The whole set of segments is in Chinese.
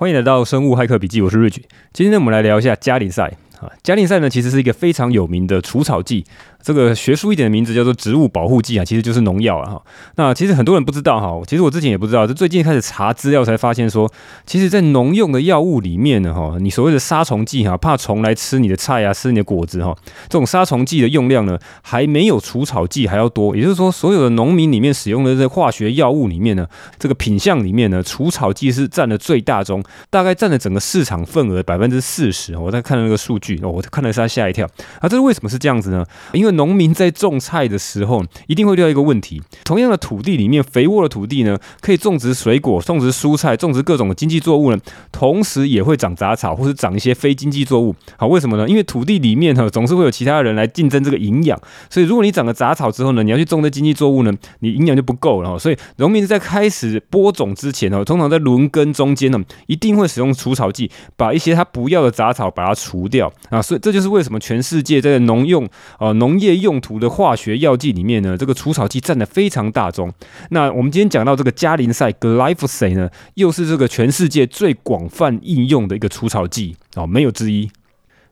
欢迎来到生物骇客笔记，我是 Rich。今天，我们来聊一下加林赛啊。加林赛呢，其实是一个非常有名的除草剂。这个学术一点的名字叫做植物保护剂啊，其实就是农药啊哈。那其实很多人不知道哈，其实我之前也不知道，就最近开始查资料才发现说，其实，在农用的药物里面呢哈，你所谓的杀虫剂哈，怕虫来吃你的菜啊，吃你的果子哈，这种杀虫剂的用量呢，还没有除草剂还要多。也就是说，所有的农民里面使用的这化学药物里面呢，这个品相里面呢，除草剂是占了最大宗，大概占了整个市场份额百分之四十。我在看了那个数据，我看了一下吓一跳啊，这是为什么是这样子呢？因为农民在种菜的时候，一定会遇到一个问题：同样的土地里面，肥沃的土地呢，可以种植水果、种植蔬菜、种植各种的经济作物呢，同时也会长杂草或是长一些非经济作物。好，为什么呢？因为土地里面哈，总是会有其他人来竞争这个营养，所以如果你长了杂草之后呢，你要去种这经济作物呢，你营养就不够了。所以农民在开始播种之前呢，通常在轮耕中间呢，一定会使用除草剂，把一些他不要的杂草把它除掉啊。所以这就是为什么全世界在农用呃农业用途的化学药剂里面呢，这个除草剂占的非常大宗。那我们今天讲到这个加林赛 （Glyphosate） 呢，又是这个全世界最广泛应用的一个除草剂啊，没有之一。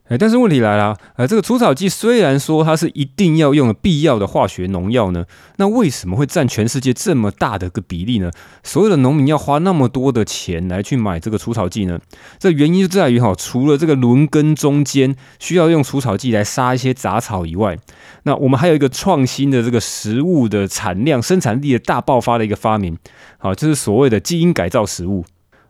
哎，但是问题来了，呃，这个除草剂虽然说它是一定要用的必要的化学农药呢，那为什么会占全世界这么大的个比例呢？所有的农民要花那么多的钱来去买这个除草剂呢？这原因就在于哈，除了这个轮耕中间需要用除草剂来杀一些杂草以外，那我们还有一个创新的这个食物的产量生产力的大爆发的一个发明，好，就是所谓的基因改造食物。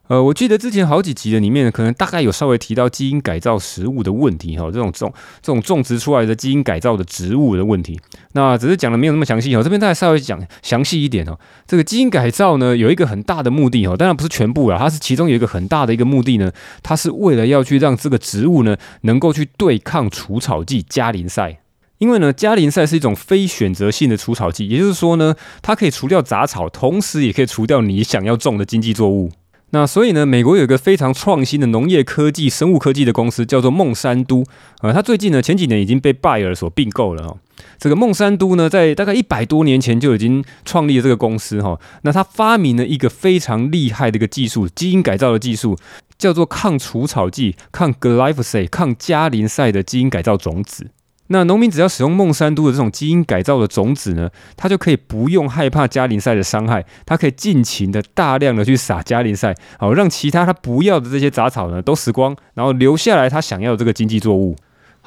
呃，我记得之前好几集的里面，可能大概有稍微提到基因改造食物的问题哈，这种种这种种植出来的基因改造的植物的问题，那只是讲的没有那么详细哈，这边大概稍微讲详细一点哦。这个基因改造呢，有一个很大的目的哈，当然不是全部啦，它是其中有一个很大的一个目的呢，它是为了要去让这个植物呢，能够去对抗除草剂加林赛，因为呢，加林赛是一种非选择性的除草剂，也就是说呢，它可以除掉杂草，同时也可以除掉你想要种的经济作物。那所以呢，美国有一个非常创新的农业科技、生物科技的公司，叫做孟山都。呃，它最近呢，前几年已经被拜耳所并购了哦。这个孟山都呢，在大概一百多年前就已经创立了这个公司哈。那它发明了一个非常厉害的一个技术，基因改造的技术，叫做抗除草剂、抗 Glyphosate、抗加林赛的基因改造种子。那农民只要使用孟山都的这种基因改造的种子呢，他就可以不用害怕加林赛的伤害，他可以尽情的大量的去撒加林赛，好让其他他不要的这些杂草呢都死光，然后留下来他想要的这个经济作物。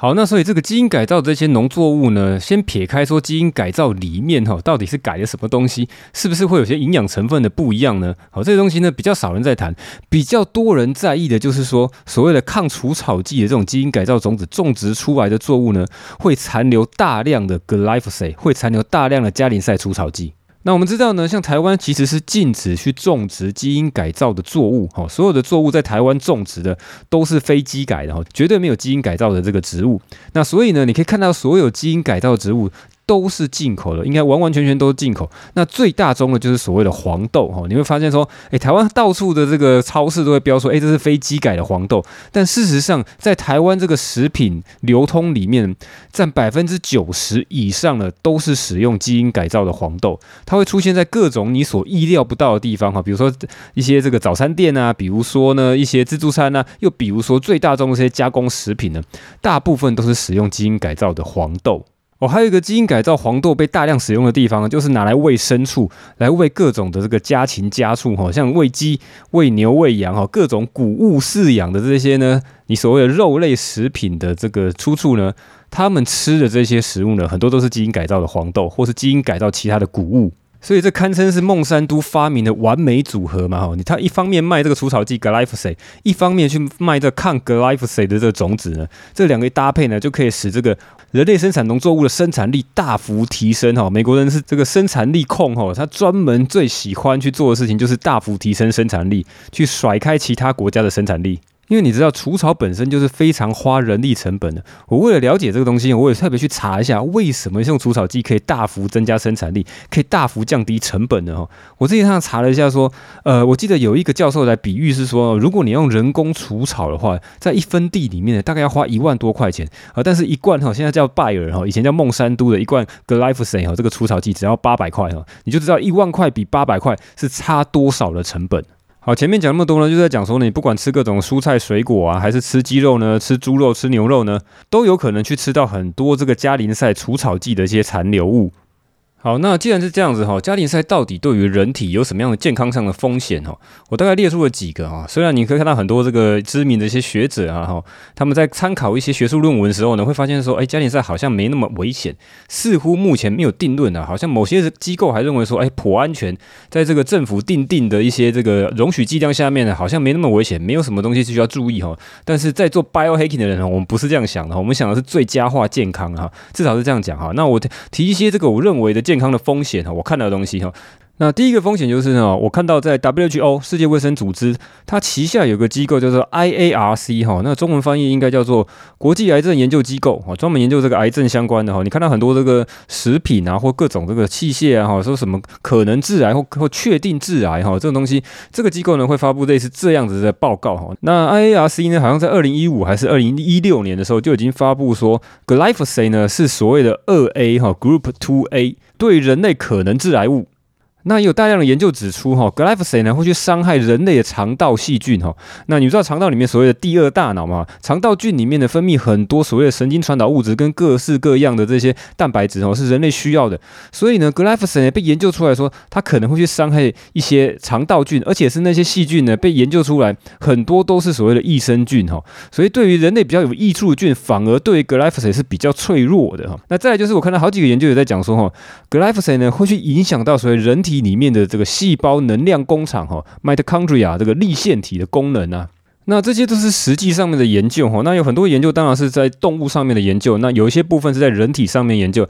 好，那所以这个基因改造这些农作物呢，先撇开说基因改造里面哈，到底是改了什么东西，是不是会有些营养成分的不一样呢？好，这些东西呢比较少人在谈，比较多人在意的就是说，所谓的抗除草剂的这种基因改造种子种植出来的作物呢，会残留大量的 Glyphosate，会残留大量的加林赛除草剂。那我们知道呢，像台湾其实是禁止去种植基因改造的作物，哈，所有的作物在台湾种植的都是非基改的，哈，绝对没有基因改造的这个植物。那所以呢，你可以看到所有基因改造植物。都是进口的，应该完完全全都是进口。那最大宗的就是所谓的黄豆哈，你会发现说，诶，台湾到处的这个超市都会标说，诶，这是非基改的黄豆。但事实上，在台湾这个食品流通里面，占百分之九十以上的都是使用基因改造的黄豆。它会出现在各种你所意料不到的地方哈，比如说一些这个早餐店啊，比如说呢一些自助餐啊，又比如说最大宗的这些加工食品呢，大部分都是使用基因改造的黄豆。哦，还有一个基因改造黄豆被大量使用的地方，就是拿来喂牲畜，来喂各种的这个家禽家畜，哈，像喂鸡、喂牛、喂羊，哈，各种谷物饲养的这些呢，你所谓的肉类食品的这个出处呢，他们吃的这些食物呢，很多都是基因改造的黄豆，或是基因改造其他的谷物。所以这堪称是孟山都发明的完美组合嘛？哈，你他一方面卖这个除草剂 Glyphosate，一方面去卖这抗 Glyphosate 的这个种子呢，这两个搭配呢，就可以使这个人类生产农作物的生产力大幅提升。哈，美国人是这个生产力控，哈，他专门最喜欢去做的事情就是大幅提升生产力，去甩开其他国家的生产力。因为你知道除草本身就是非常花人力成本的。我为了了解这个东西，我也特别去查一下，为什么用除草剂可以大幅增加生产力，可以大幅降低成本呢？哈，我自己上查了一下，说，呃，我记得有一个教授来比喻是说，如果你用人工除草的话，在一分地里面呢，大概要花一万多块钱啊。但是，一罐哈，现在叫拜耳哈，以前叫孟山都的一罐 Glyphosate 哈，这个除草剂只要八百块哈，你就知道一万块比八百块是差多少的成本。好，前面讲那么多呢，就在讲说呢，你不管吃各种蔬菜水果啊，还是吃鸡肉呢，吃猪肉、吃牛肉呢，都有可能去吃到很多这个加林赛除草剂的一些残留物。好，那既然是这样子哈，家庭赛到底对于人体有什么样的健康上的风险哈？我大概列出了几个哈。虽然你可以看到很多这个知名的一些学者啊哈，他们在参考一些学术论文的时候呢，会发现说，哎，家庭赛好像没那么危险，似乎目前没有定论啊。好像某些机构还认为说，哎，颇安全，在这个政府定定的一些这个容许剂量下面呢，好像没那么危险，没有什么东西是需要注意哈。但是在做 biohacking 的人呢，我们不是这样想的，我们想的是最佳化健康哈，至少是这样讲哈。那我提一些这个我认为的健健康的风险哈。我看到的东西哈。那第一个风险就是呢，我看到在 WHO 世界卫生组织，它旗下有个机构叫做 IARC 哈，那中文翻译应该叫做国际癌症研究机构哈，专门研究这个癌症相关的哈。你看到很多这个食品啊，或各种这个器械啊，哈，说什么可能致癌或或确定致癌哈，这种东西，这个机构呢会发布类似这样子的报告哈。那 IARC 呢，好像在二零一五还是二零一六年的时候就已经发布说，Glyphosate 呢是所谓的二 A 哈 Group Two A 对人类可能致癌物。那也有大量的研究指出，哈，Glyphosate 呢会去伤害人类的肠道细菌，哈。那你知道肠道里面所谓的第二大脑吗？肠道菌里面呢分泌很多所谓的神经传导物质跟各式各样的这些蛋白质，哦，是人类需要的。所以呢，Glyphosate 被研究出来说，它可能会去伤害一些肠道菌，而且是那些细菌呢被研究出来很多都是所谓的益生菌，哈。所以对于人类比较有益处的菌，反而对于 Glyphosate 是比较脆弱的，哈。那再来就是我看到好几个研究也在讲说，哈，Glyphosate 呢会去影响到所谓人体。里面的这个细胞能量工厂哈，mitochondria 这个粒线体的功能啊，那这些都是实际上面的研究哈。那有很多研究当然是在动物上面的研究，那有一些部分是在人体上面研究。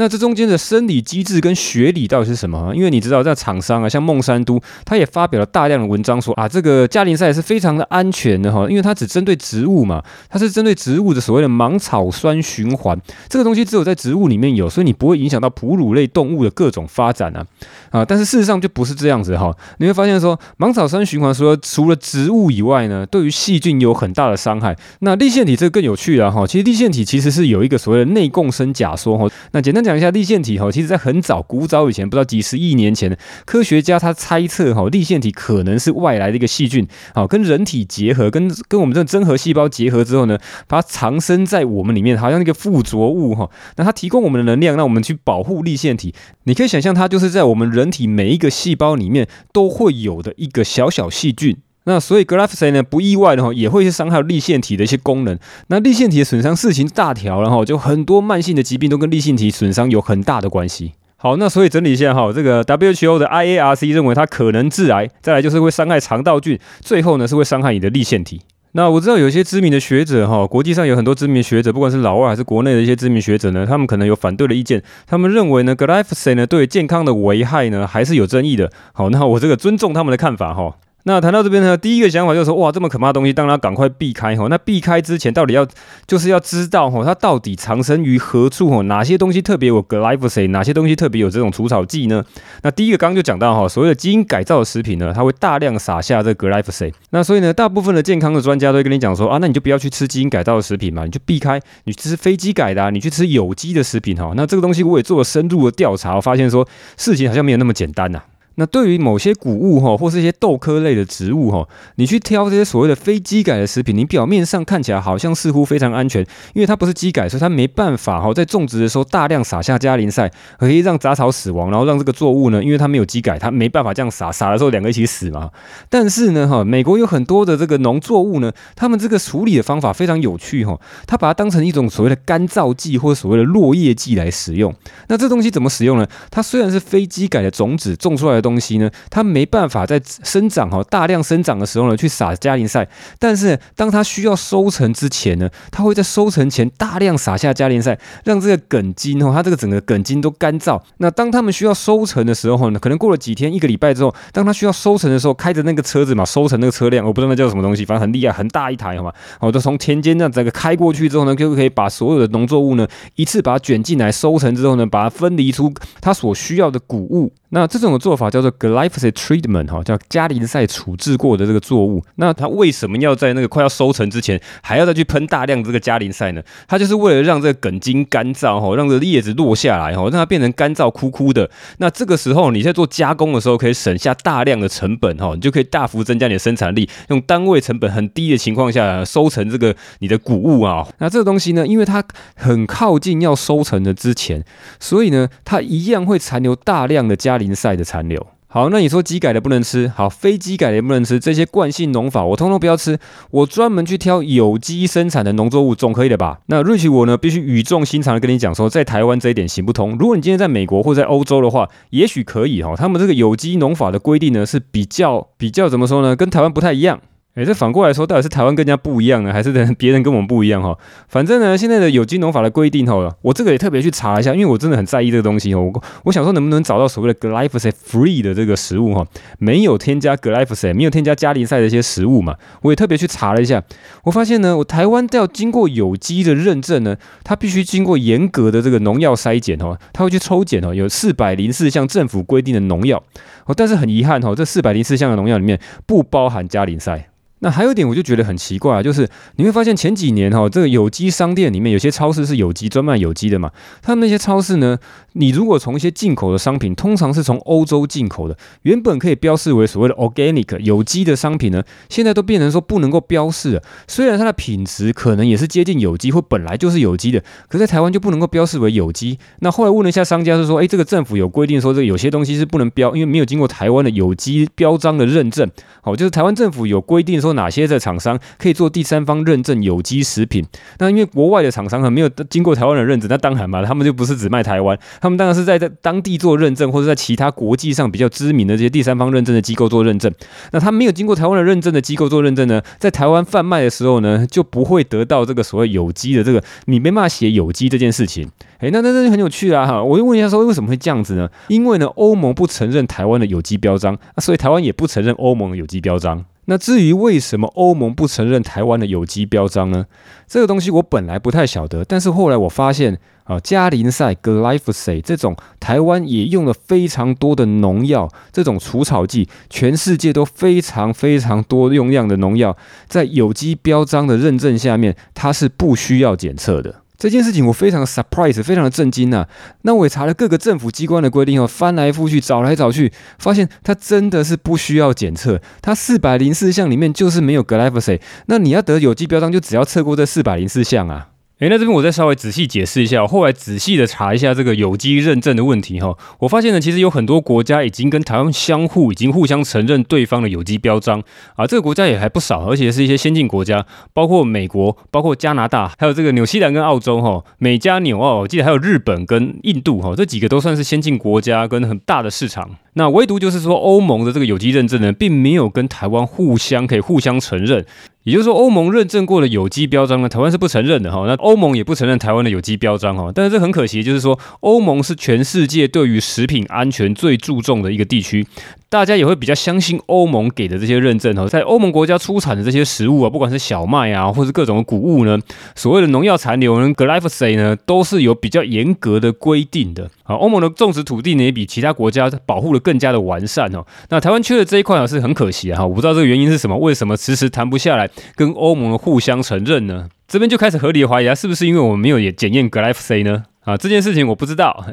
那这中间的生理机制跟学理到底是什么？因为你知道，在厂商啊，像孟山都，他也发表了大量的文章说啊，这个加林赛是非常的安全的哈，因为它只针对植物嘛，它是针对植物的所谓的芒草酸循环，这个东西只有在植物里面有，所以你不会影响到哺乳类动物的各种发展啊啊！但是事实上就不是这样子哈，你会发现说，芒草酸循环除了除了植物以外呢，对于细菌有很大的伤害。那立线体这个更有趣了哈，其实立线体其实是有一个所谓的内共生假说哈，那简单讲。一下立线体哈，其实在很早、古早以前，不知道几十亿年前，科学家他猜测哈，立线体可能是外来的一个细菌，好跟人体结合，跟跟我们这个真核细胞结合之后呢，把它藏身在我们里面，好像一个附着物哈。那它提供我们的能量，让我们去保护立线体。你可以想象，它就是在我们人人体每一个细胞里面都会有的一个小小细菌。那所以 Glyphosate 呢，不意外的哈，也会去伤害粒线体的一些功能。那粒线体的损伤事情大条，然后就很多慢性的疾病都跟粒线体损伤有很大的关系。好，那所以整理一下哈，这个 WHO 的 IARC 认为它可能致癌，再来就是会伤害肠道菌，最后呢是会伤害你的粒线体。那我知道有一些知名的学者哈，国际上有很多知名学者，不管是老外还是国内的一些知名学者呢，他们可能有反对的意见，他们认为呢 Glyphosate 呢对健康的危害呢还是有争议的。好，那我这个尊重他们的看法哈。那谈到这边呢，第一个想法就是说，哇，这么可怕的东西，当然赶快避开吼。那避开之前，到底要就是要知道吼，它到底藏身于何处吼？哪些东西特别有 glyphosate，哪些东西特别有这种除草剂呢？那第一个刚刚就讲到哈，所谓的基因改造的食品呢，它会大量撒下这个 glyphosate。那所以呢，大部分的健康的专家都会跟你讲说啊，那你就不要去吃基因改造的食品嘛，你就避开，你吃非基改的，啊，你去吃有机的食品哈。那这个东西我也做了深入的调查，我发现说事情好像没有那么简单呐，那对于某些谷物哈，或是一些豆科类的植物哈，你去挑这些所谓的非基改的食品，你表面上看起来好像似乎非常安全，因为它不是基改，所以它没办法哈，在种植的时候大量撒下加林赛，可以让杂草死亡，然后让这个作物呢，因为它没有基改，它没办法这样撒，撒的时候两个一起死嘛。但是呢哈，美国有很多的这个农作物呢，他们这个处理的方法非常有趣哈，它把它当成一种所谓的干燥剂或者所谓的落叶剂来使用。那这东西怎么使用呢？它虽然是非基改的种子种出来的。东西呢，它没办法在生长哈大量生长的时候呢，去撒加林赛。但是当它需要收成之前呢，它会在收成前大量撒下加林赛，让这个梗茎哈，它这个整个梗茎都干燥。那当它们需要收成的时候呢，可能过了几天一个礼拜之后，当它需要收成的时候，开着那个车子嘛，收成那个车辆，我不知道那叫什么东西，反正很厉害，很大一台，好吗？我都从田间这样整个开过去之后呢，就可以把所有的农作物呢一次把它卷进来，收成之后呢，把它分离出它所需要的谷物。那这种的做法叫做 glyphosate treatment 哈，叫加林赛处置过的这个作物。那它为什么要在那个快要收成之前还要再去喷大量这个加林赛呢？它就是为了让这个梗茎干燥哈，让这个叶子落下来哈，让它变成干燥枯枯的。那这个时候你在做加工的时候可以省下大量的成本哈，你就可以大幅增加你的生产力，用单位成本很低的情况下收成这个你的谷物啊。那这个东西呢，因为它很靠近要收成的之前，所以呢，它一样会残留大量的加林赛的残留。好，那你说鸡改的不能吃，好，非鸡改的也不能吃，这些惯性农法我通通不要吃，我专门去挑有机生产的农作物总可以的吧？那瑞奇我呢，必须语重心长的跟你讲说，在台湾这一点行不通。如果你今天在美国或在欧洲的话，也许可以哈，他们这个有机农法的规定呢是比较比较怎么说呢，跟台湾不太一样。诶，这反过来说，到底是台湾更加不一样呢，还是 别人跟我们不一样哈？反正呢，现在的有机农法的规定哈，我这个也特别去查一下，因为我真的很在意这个东西哦。我我想说，能不能找到所谓的 glyphosate free 的这个食物哈？没有添加 glyphosate，没有添加加林赛的一些食物嘛？我也特别去查了一下，我发现呢，我台湾都要经过有机的认证呢，它必须经过严格的这个农药筛检哦，它会去抽检哦，有四百零四项政府规定的农药哦，但是很遗憾哦，这四百零四项的农药里面不包含加林赛。那还有一点，我就觉得很奇怪啊，就是你会发现前几年哈，这个有机商店里面有些超市是有机专卖有机的嘛，他们那些超市呢，你如果从一些进口的商品，通常是从欧洲进口的，原本可以标示为所谓的 organic 有机的商品呢，现在都变成说不能够标示了。虽然它的品质可能也是接近有机或本来就是有机的，可在台湾就不能够标示为有机。那后来问了一下商家，是说，哎，这个政府有规定说，这有些东西是不能标，因为没有经过台湾的有机标章的认证。好，就是台湾政府有规定说。说哪些的厂商可以做第三方认证有机食品？那因为国外的厂商还没有经过台湾的认证，那当然嘛，他们就不是只卖台湾，他们当然是在在当地做认证，或者在其他国际上比较知名的这些第三方认证的机构做认证。那他没有经过台湾的认证的机构做认证呢，在台湾贩卖的时候呢，就不会得到这个所谓有机的这个，你没办法写有机这件事情。诶，那那那就很有趣啦哈！我就问一下说，为什么会这样子呢？因为呢，欧盟不承认台湾的有机标章，所以台湾也不承认欧盟的有机标章。那至于为什么欧盟不承认台湾的有机标章呢？这个东西我本来不太晓得，但是后来我发现啊，加林赛 （glyphosate） 这种台湾也用了非常多的农药，这种除草剂，全世界都非常非常多用量的农药，在有机标章的认证下面，它是不需要检测的。这件事情我非常的 surprise，非常的震惊呐、啊。那我也查了各个政府机关的规定哦，翻来覆去找来找去，发现它真的是不需要检测。它四百零四项里面就是没有 glyphosate。那你要得有机标章，就只要测过这四百零四项啊。诶，那这边我再稍微仔细解释一下，后来仔细的查一下这个有机认证的问题哈，我发现呢，其实有很多国家已经跟台湾相互已经互相承认对方的有机标章。啊，这个国家也还不少，而且是一些先进国家，包括美国、包括加拿大，还有这个纽西兰跟澳洲哈，美加纽澳，我记得还有日本跟印度哈，这几个都算是先进国家跟很大的市场。那唯独就是说欧盟的这个有机认证呢，并没有跟台湾互相可以互相承认。也就是说，欧盟认证过的有机标章呢，台湾是不承认的哈。那欧盟也不承认台湾的有机标章哈。但是这很可惜，就是说，欧盟是全世界对于食品安全最注重的一个地区。大家也会比较相信欧盟给的这些认证哦，在欧盟国家出产的这些食物啊，不管是小麦啊，或是各种谷物呢，所谓的农药残留呢，glyphosate 呢，都是有比较严格的规定的。啊，欧盟的种植土地呢，也比其他国家保护的更加的完善哦。那台湾缺的这一块啊，是很可惜啊。我不知道这个原因是什么，为什么迟迟谈不下来跟欧盟互相承认呢？这边就开始合理怀疑啊，是不是因为我们没有也检验 Glyphc 呢？啊，这件事情我不知道。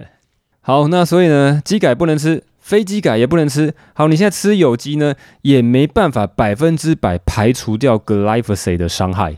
好，那所以呢，机改不能吃。非机改也不能吃。好，你现在吃有机呢，也没办法百分之百排除掉 Glyphc 的伤害。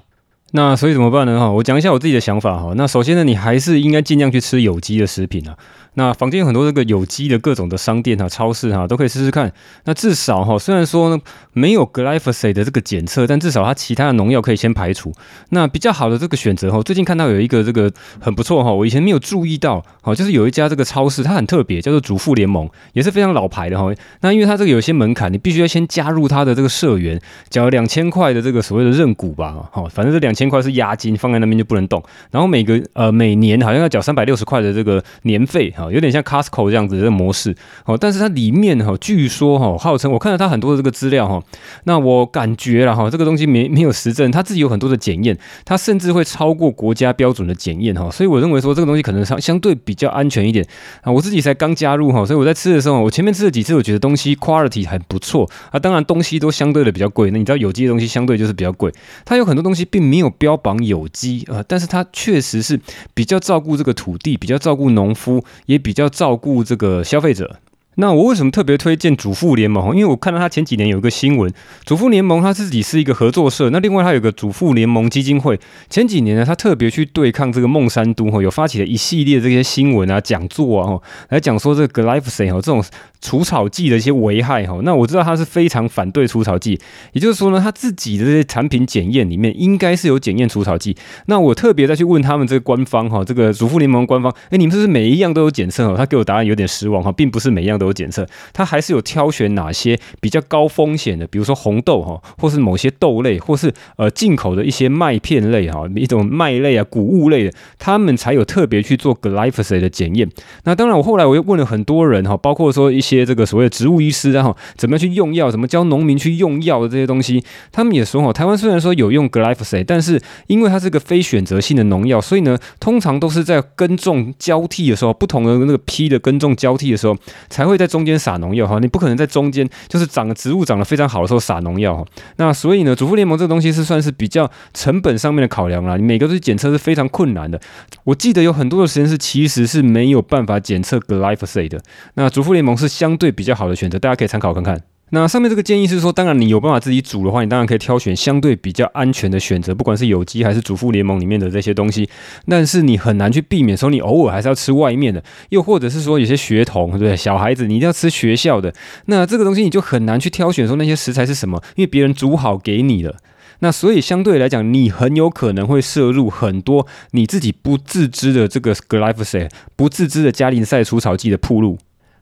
那所以怎么办呢？哈，我讲一下我自己的想法哈。那首先呢，你还是应该尽量去吃有机的食品啊。那房间有很多这个有机的各种的商店啊、超市哈、都可以试试看。那至少哈，虽然说呢没有 glyphosate 的这个检测，但至少它其他的农药可以先排除。那比较好的这个选择哈，最近看到有一个这个很不错哈，我以前没有注意到，好，就是有一家这个超市，它很特别，叫做主妇联盟，也是非常老牌的哈。那因为它这个有些门槛，你必须要先加入它的这个社员，缴两千块的这个所谓的认股吧，哈，反正这两千块是押金，放在那边就不能动。然后每个呃每年好像要缴三百六十块的这个年费哈。有点像 Costco 这样子的模式哦。但是它里面哈，据说哈，号称我看到它很多的这个资料哈，那我感觉了哈，这个东西没没有实证，它自己有很多的检验，它甚至会超过国家标准的检验哈。所以我认为说这个东西可能相相对比较安全一点啊。我自己才刚加入哈，所以我在吃的时候，我前面吃了几次，我觉得东西 quality 很不错啊。当然东西都相对的比较贵，那你知道有机的东西相对就是比较贵，它有很多东西并没有标榜有机啊，但是它确实是比较照顾这个土地，比较照顾农夫，也比较照顾这个消费者。那我为什么特别推荐主妇联盟？因为我看到他前几年有一个新闻，主妇联盟他自己是一个合作社，那另外他有个主妇联盟基金会。前几年呢，他特别去对抗这个孟山都哈，有发起了一系列这些新闻啊、讲座啊，来讲说这个 glyphosate 这种除草剂的一些危害哈。那我知道他是非常反对除草剂，也就是说呢，他自己的这些产品检验里面应该是有检验除草剂。那我特别再去问他们这个官方哈，这个主妇联盟官方，哎，你们是不是每一样都有检测哦？他给我答案有点失望哈，并不是每一样都有检测，它还是有挑选哪些比较高风险的，比如说红豆哈，或是某些豆类，或是呃进口的一些麦片类哈，一种麦类啊、谷物类的，他们才有特别去做 glyphosate 的检验。那当然，我后来我又问了很多人哈，包括说一些这个所谓的植物医师然后怎么样去用药，怎么教农民去用药的这些东西，他们也说哈，台湾虽然说有用 glyphosate，但是因为它是个非选择性的农药，所以呢，通常都是在耕种交替的时候，不同的那个批的耕种交替的时候，才会在中间。撒农药哈，你不可能在中间就是长植物长得非常好的时候撒农药哈。那所以呢，主妇联盟这个东西是算是比较成本上面的考量啦。你每个都去检测是非常困难的。我记得有很多的实验室其实是没有办法检测 glyphosate 的。那主妇联盟是相对比较好的选择，大家可以参考看看。那上面这个建议是说，当然你有办法自己煮的话，你当然可以挑选相对比较安全的选择，不管是有机还是主妇联盟里面的这些东西。但是你很难去避免说，你偶尔还是要吃外面的，又或者是说有些学童，对不对？小孩子你一定要吃学校的，那这个东西你就很难去挑选说那些食材是什么，因为别人煮好给你了。那所以相对来讲，你很有可能会摄入很多你自己不自知的这个 glyphosate，不自知的加林赛除草剂的铺路。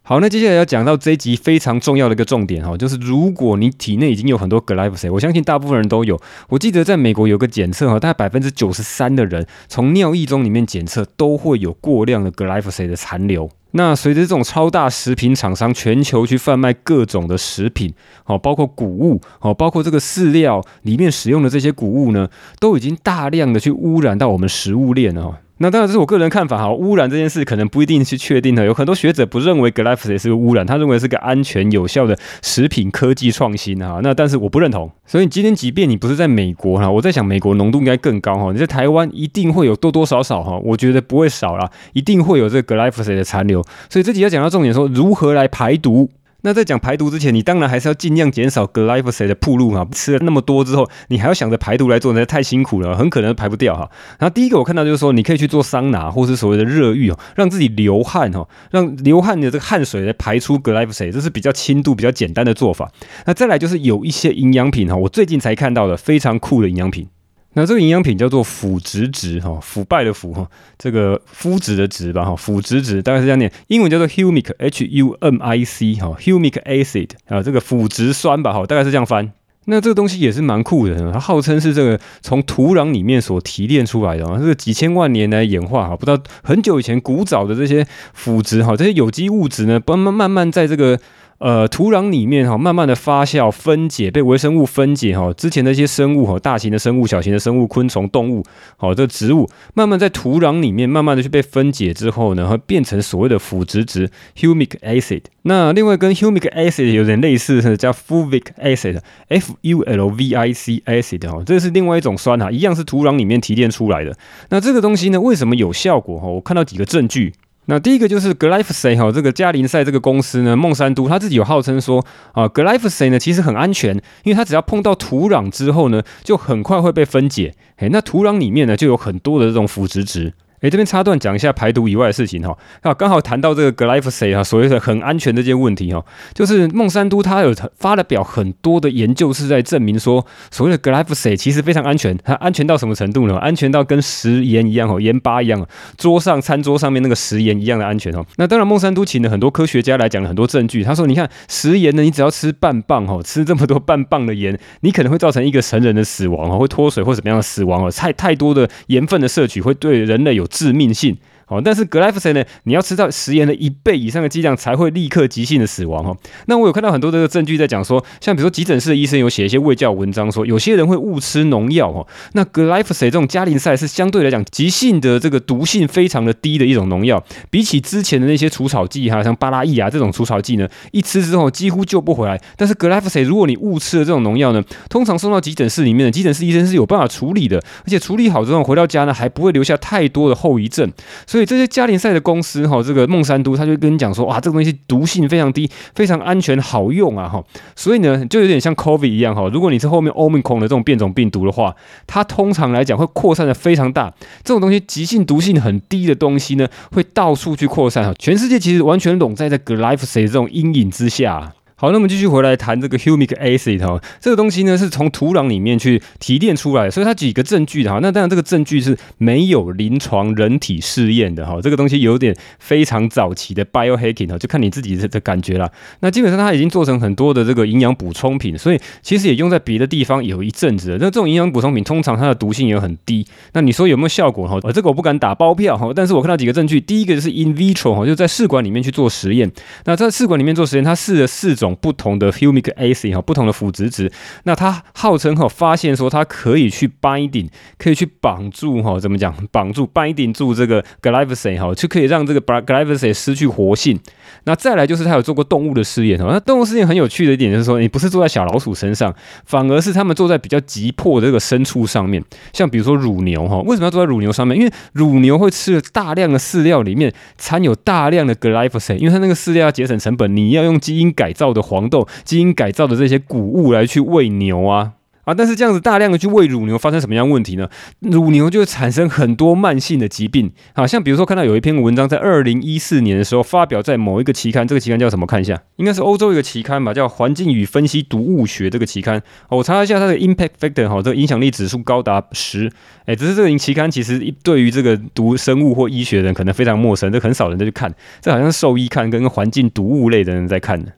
好，那接下来要讲到这一集非常重要的一个重点哈，就是如果你体内已经有很多 glyphosate，我相信大部分人都有。我记得在美国有个检测哈，大概百分之九十三的人从尿液中里面检测都会有过量的 glyphosate 的残留。那随着这种超大食品厂商全球去贩卖各种的食品，好，包括谷物，好，包括这个饲料里面使用的这些谷物呢，都已经大量的去污染到我们食物链了。那当然这是我个人看法哈，污染这件事可能不一定是确定的，有很多学者不认为 g l y p h o s 是污染，他认为是个安全有效的食品科技创新哈。那但是我不认同，所以今天即便你不是在美国哈，我在想美国浓度应该更高哈，你在台湾一定会有多多少少哈，我觉得不会少啦，一定会有这个 g l y p h o s 的残留。所以这集要讲到重点说如何来排毒。那在讲排毒之前，你当然还是要尽量减少 glyphosate 的暴露哈。吃了那么多之后，你还要想着排毒来做，那太辛苦了，很可能排不掉哈。然后第一个我看到就是说，你可以去做桑拿，或是所谓的热浴哦，让自己流汗哈，让流汗的这个汗水来排出 glyphosate，这是比较轻度、比较简单的做法。那再来就是有一些营养品哈，我最近才看到的非常酷的营养品。那这个营养品叫做腐殖质哈，腐败的腐哈，这个肤质的质吧哈，腐殖质大概是这样念，英文叫做 humic h u m i c 哈，humic acid 啊，这个腐殖酸吧哈，大概是这样翻。那这个东西也是蛮酷的，它号称是这个从土壤里面所提炼出来的啊，这个几千万年来演化哈，不知道很久以前古早的这些腐殖哈，这些有机物质呢，慢慢慢慢在这个。呃，土壤里面哈，慢慢的发酵、分解，被微生物分解哈。之前的一些生物哈，大型的生物、小型的生物、昆虫、动物，好，这植物慢慢在土壤里面慢慢的去被分解之后呢，会变成所谓的腐殖质 （humic acid）。那另外跟 humic acid 有点类似的叫 fulvic acid（f u l v i c acid） 哈，这是另外一种酸哈，一样是土壤里面提炼出来的。那这个东西呢，为什么有效果哈？我看到几个证据。那第一个就是 g l y p h s a t e 哈，这个加林赛这个公司呢，孟山都他自己有号称说啊 g l y p h s a t e 呢其实很安全，因为它只要碰到土壤之后呢，就很快会被分解，诶，那土壤里面呢就有很多的这种腐殖质。诶，这边插段讲一下排毒以外的事情哈。啊，刚好谈到这个 Glyphosate 哈，所谓的很安全的这些问题哈，就是孟山都他有发了表很多的研究是在证明说，所谓的 Glyphosate 其实非常安全。它安全到什么程度呢？安全到跟食盐一样哦，盐巴一样，桌上餐桌上面那个食盐一样的安全哦。那当然，孟山都请了很多科学家来讲了很多证据。他说，你看食盐呢，你只要吃半磅哦，吃这么多半磅的盐，你可能会造成一个成人的死亡哦，会脱水或怎么样的死亡哦。太太多的盐分的摄取会对人类有致命性。哦，但是 glyphosate 呢，你要吃到食盐的一倍以上的剂量才会立刻急性的死亡哦。那我有看到很多这个证据在讲说，像比如说急诊室的医生有写一些卫教文章说，有些人会误吃农药哦。那 glyphosate 这种加林赛是相对来讲急性的这个毒性非常的低的一种农药，比起之前的那些除草剂哈，像巴拉益啊这种除草剂呢，一吃之后几乎救不回来。但是 glyphosate 如果你误吃了这种农药呢，通常送到急诊室里面的急诊室医生是有办法处理的，而且处理好之后回到家呢还不会留下太多的后遗症。所以这些加林赛的公司哈，这个孟山都他就跟你讲说，哇，这个东西毒性非常低，非常安全，好用啊哈。所以呢，就有点像 COVID 一样哈。如果你是后面 Omicron 的这种变种病毒的话，它通常来讲会扩散的非常大。这种东西急性毒性很低的东西呢，会到处去扩散哈。全世界其实完全笼罩在 g l y p h s a t e 这种阴影之下。好，那我们继续回来谈这个 humic acid 哈，这个东西呢是从土壤里面去提炼出来的，所以它几个证据的哈。那当然这个证据是没有临床人体试验的哈，这个东西有点非常早期的 biohacking 哈，就看你自己的的感觉啦。那基本上它已经做成很多的这个营养补充品，所以其实也用在别的地方有一阵子了。那这种营养补充品通常它的毒性也很低。那你说有没有效果哈？呃，这个我不敢打包票哈，但是我看到几个证据，第一个就是 in vitro 哈，就在试管里面去做实验。那在试管里面做实验，它试了四种。种不同的 humic acid 哈，不同的腐殖质，那它号称哈发现说它可以去 binding，可以去绑住哈，怎么讲？绑住 binding 住这个 glyphosate 哈，就可以让这个 glyphosate 失去活性。那再来就是他有做过动物的试验哈，那动物试验很有趣的一点就是说，你不是坐在小老鼠身上，反而是他们坐在比较急迫的这个牲畜上面，像比如说乳牛哈，为什么要坐在乳牛上面？因为乳牛会吃大量的饲料里面掺有大量的 glyphosate，因为它那个饲料要节省成本，你要用基因改造的黄豆、基因改造的这些谷物来去喂牛啊。啊，但是这样子大量的去喂乳牛，发生什么样问题呢？乳牛就会产生很多慢性的疾病。好像比如说看到有一篇文章在二零一四年的时候发表在某一个期刊，这个期刊叫什么？看一下，应该是欧洲一个期刊吧，叫《环境与分析毒物学》这个期刊。我查了一下它的 impact factor 哈，这个影响力指数高达十。哎，只是这个期刊其实对于这个读生物或医学的人可能非常陌生，这很少人在去看。这好像兽医看跟环境毒物类的人在看的。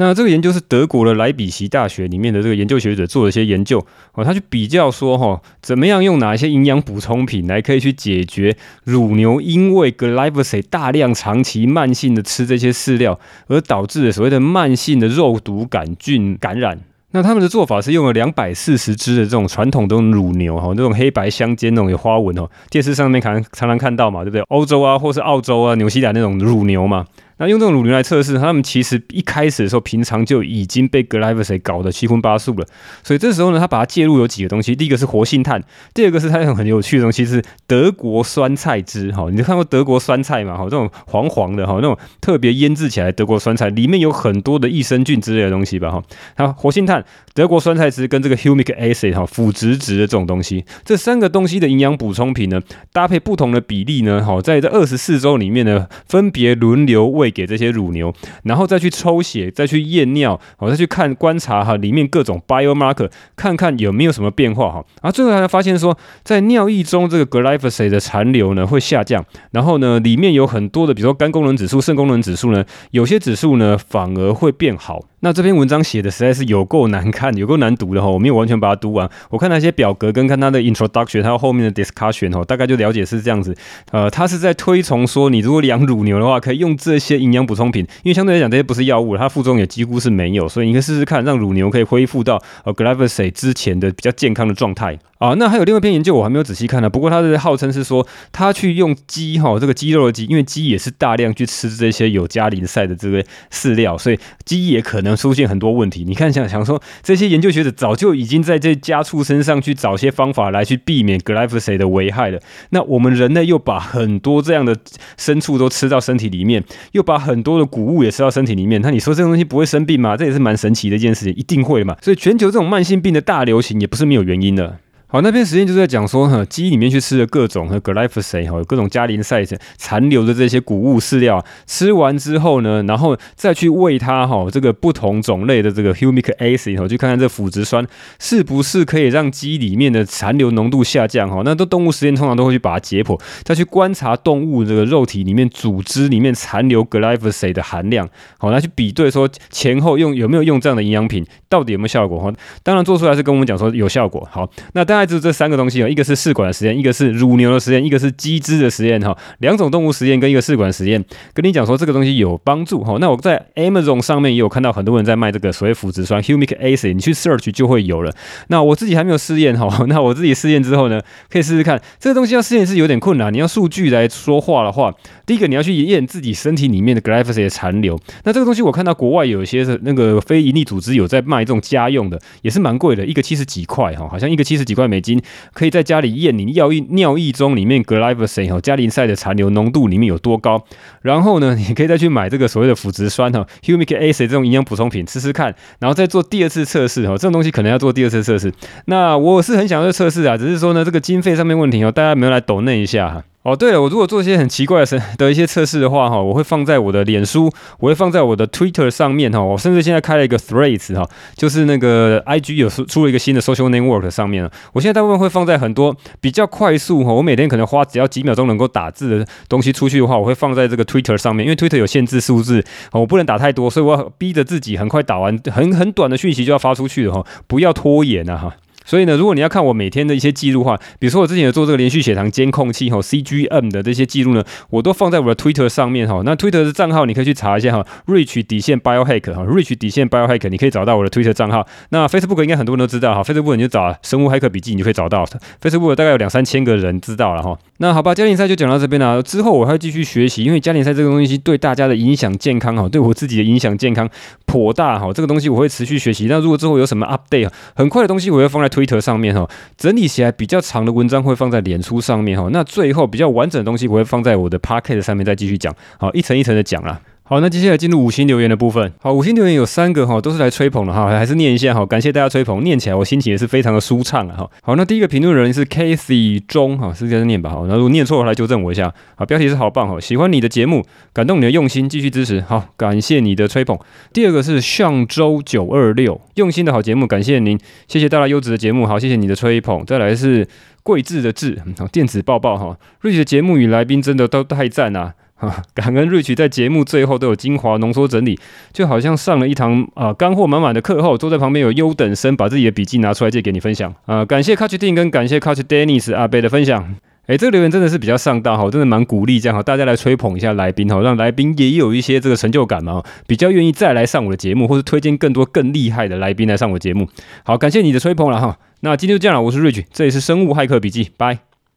那这个研究是德国的莱比锡大学里面的这个研究学者做了一些研究哦，他去比较说哈，怎么样用哪一些营养补充品来可以去解决乳牛因为 glyphosate 大量长期慢性的吃这些饲料而导致的所谓的慢性的肉毒杆菌感染。那他们的做法是用了两百四十只的这种传统的乳牛哈，那种黑白相间那种有花纹哦，电视上面看常常看到嘛，对不对？欧洲啊，或是澳洲啊、纽西兰那种乳牛嘛。那用这种乳牛来测试，他们其实一开始的时候，平常就已经被 glyphosate 搞得七荤八素了。所以这时候呢，他把它介入有几个东西，第一个是活性炭，第二个是它很很有趣的东西是德国酸菜汁。哈，你看过德国酸菜嘛？哈，这种黄黄的哈，那种特别腌制起来德国酸菜，里面有很多的益生菌之类的东西吧？哈，它活性炭、德国酸菜汁跟这个 humic acid 哈，腐殖质的这种东西，这三个东西的营养补充品呢，搭配不同的比例呢，哈，在这二十四周里面呢，分别轮流喂。给这些乳牛，然后再去抽血，再去验尿，好，再去看观察哈里面各种 biomarker，看看有没有什么变化哈。然后最后还发现说，在尿液中这个 glyphosate 的残留呢会下降，然后呢里面有很多的，比如说肝功能指数、肾功能指数呢，有些指数呢反而会变好。那这篇文章写的实在是有够难看，有够难读的哈，我没有完全把它读完。我看那些表格跟看它的 introduction，还有后面的 discussion 哦，大概就了解是这样子。呃，他是在推崇说，你如果养乳牛的话，可以用这些营养补充品，因为相对来讲这些不是药物，它副作用也几乎是没有，所以你可以试试看，让乳牛可以恢复到呃 glyphosate 之前的比较健康的状态。啊，那还有另外一篇研究，我还没有仔细看呢。不过他是号称是说，他去用鸡哈，这个鸡肉的鸡，因为鸡也是大量去吃这些有加林赛的这个饲料，所以鸡也可能出现很多问题。你看，想想说，这些研究学者早就已经在这家畜身上去找些方法来去避免 glyphosate 的危害了。那我们人类又把很多这样的牲畜都吃到身体里面，又把很多的谷物也吃到身体里面，那你说这种东西不会生病吗？这也是蛮神奇的一件事情，一定会嘛。所以全球这种慢性病的大流行也不是没有原因的。好，那篇实验就是在讲说，哈，鸡里面去吃的各种和 glyphosate 哈，有各种加林赛残留的这些谷物饲料，吃完之后呢，然后再去喂它哈，这个不同种类的这个 humic acid 哈，去看看这腐殖酸是不是可以让鸡里面的残留浓度下降哈。那都动物实验通常都会去把它解剖，再去观察动物这个肉体里面组织里面残留 glyphosate 的含量，好，来去比对说前后用有没有用这样的营养品，到底有没有效果哈？当然做出来是跟我们讲说有效果。好，那当大概只有这三个东西哦，一个是试管的实验，一个是乳牛的实验，一个是鸡只的实验哈，两种动物实验跟一个试管实验，跟你讲说这个东西有帮助哈。那我在 Amazon 上面也有看到很多人在卖这个所谓腐殖酸 Humic Acid，你去 search 就会有了。那我自己还没有试验哈，那我自己试验之后呢，可以试试看这个东西要试验是有点困难，你要数据来说话的话，第一个你要去验自己身体里面的 glyphosate 的残留。那这个东西我看到国外有一些是那个非营利组织有在卖这种家用的，也是蛮贵的，一个七十几块哈，好像一个七十几块美金，可以在家里验你尿液尿液中里面 glyphosate 哈，加林赛的残留浓度里面有多高。然后呢，你可以再去买这个所谓的腐殖酸哈，humic acid 这种营养补充品吃吃看，然后再做第二次测试哈，这种东西可能要做第二次测试。那我是很想要测试啊，只是说呢，这个经费上面问题哦，大家没有来抖嫩一下哈。哦，对了，我如果做一些很奇怪的 的一些测试的话，哈，我会放在我的脸书，我会放在我的 Twitter 上面，哈，我甚至现在开了一个 Threads，哈，就是那个 IG 有出了一个新的 Social Network 上面了。我现在大部分会放在很多比较快速，哈，我每天可能花只要几秒钟能够打字的东西出去的话，我会放在这个 Twitter 上面，因为 Twitter 有限制数字，我不能打太多，所以我逼着自己很快打完，很很短的讯息就要发出去的哈，不要拖延啊，哈。所以呢，如果你要看我每天的一些记录的话，比如说我之前有做这个连续血糖监控器哈，CGM 的这些记录呢，我都放在我的 Twitter 上面哈。那 Twitter 的账号你可以去查一下哈，Rich 底线 Biohack 哈，Rich 底线 Biohack，你可以找到我的 Twitter 账号。那 Facebook 应该很多人都知道哈，Facebook 你就找生物黑客笔记，你就可以找到。Facebook 大概有两三千个人知道了哈。那好吧，家庭赛就讲到这边了。之后我会继续学习，因为家庭赛这个东西对大家的影响健康哈，对我自己的影响健康颇大哈。这个东西我会持续学习。那如果之后有什么 update，很快的东西我会放在推特上面哈。整理起来比较长的文章会放在脸书上面哈，那最后比较完整的东西我会放在我的 p a c k e t 上面再继续讲，好，一层一层的讲啦。好，那接下来进入五星留言的部分。好，五星留言有三个哈，都是来吹捧的哈，还是念一下哈，感谢大家吹捧，念起来我心情也是非常的舒畅啊哈。好，那第一个评论人是 Kathy 中哈，是这样念吧？好，那如果念错了来纠正我一下。好，标题是好棒哈，喜欢你的节目，感动你的用心，继续支持。好，感谢你的吹捧。第二个是上周九二六，用心的好节目，感谢您，谢谢大家优质的节目，好，谢谢你的吹捧。再来是贵智的智，电子报报哈，瑞奇的节目与来宾真的都太赞啊。啊，感恩 Rich 在节目最后都有精华浓缩整理，就好像上了一堂啊干货满满的课后，坐在旁边有优等生把自己的笔记拿出来借给你分享啊。感谢 Coach Dean 跟感谢 Coach Dennis 阿贝的分享。诶，这个留言真的是比较上道哈，真的蛮鼓励这样哈，大家来吹捧一下来宾哈，让来宾也有一些这个成就感嘛，比较愿意再来上我的节目，或是推荐更多更厉害的来宾来上我的节目。好，感谢你的吹捧了哈。那今天就这样了，我是 Rich，这里是生物骇客笔记，拜。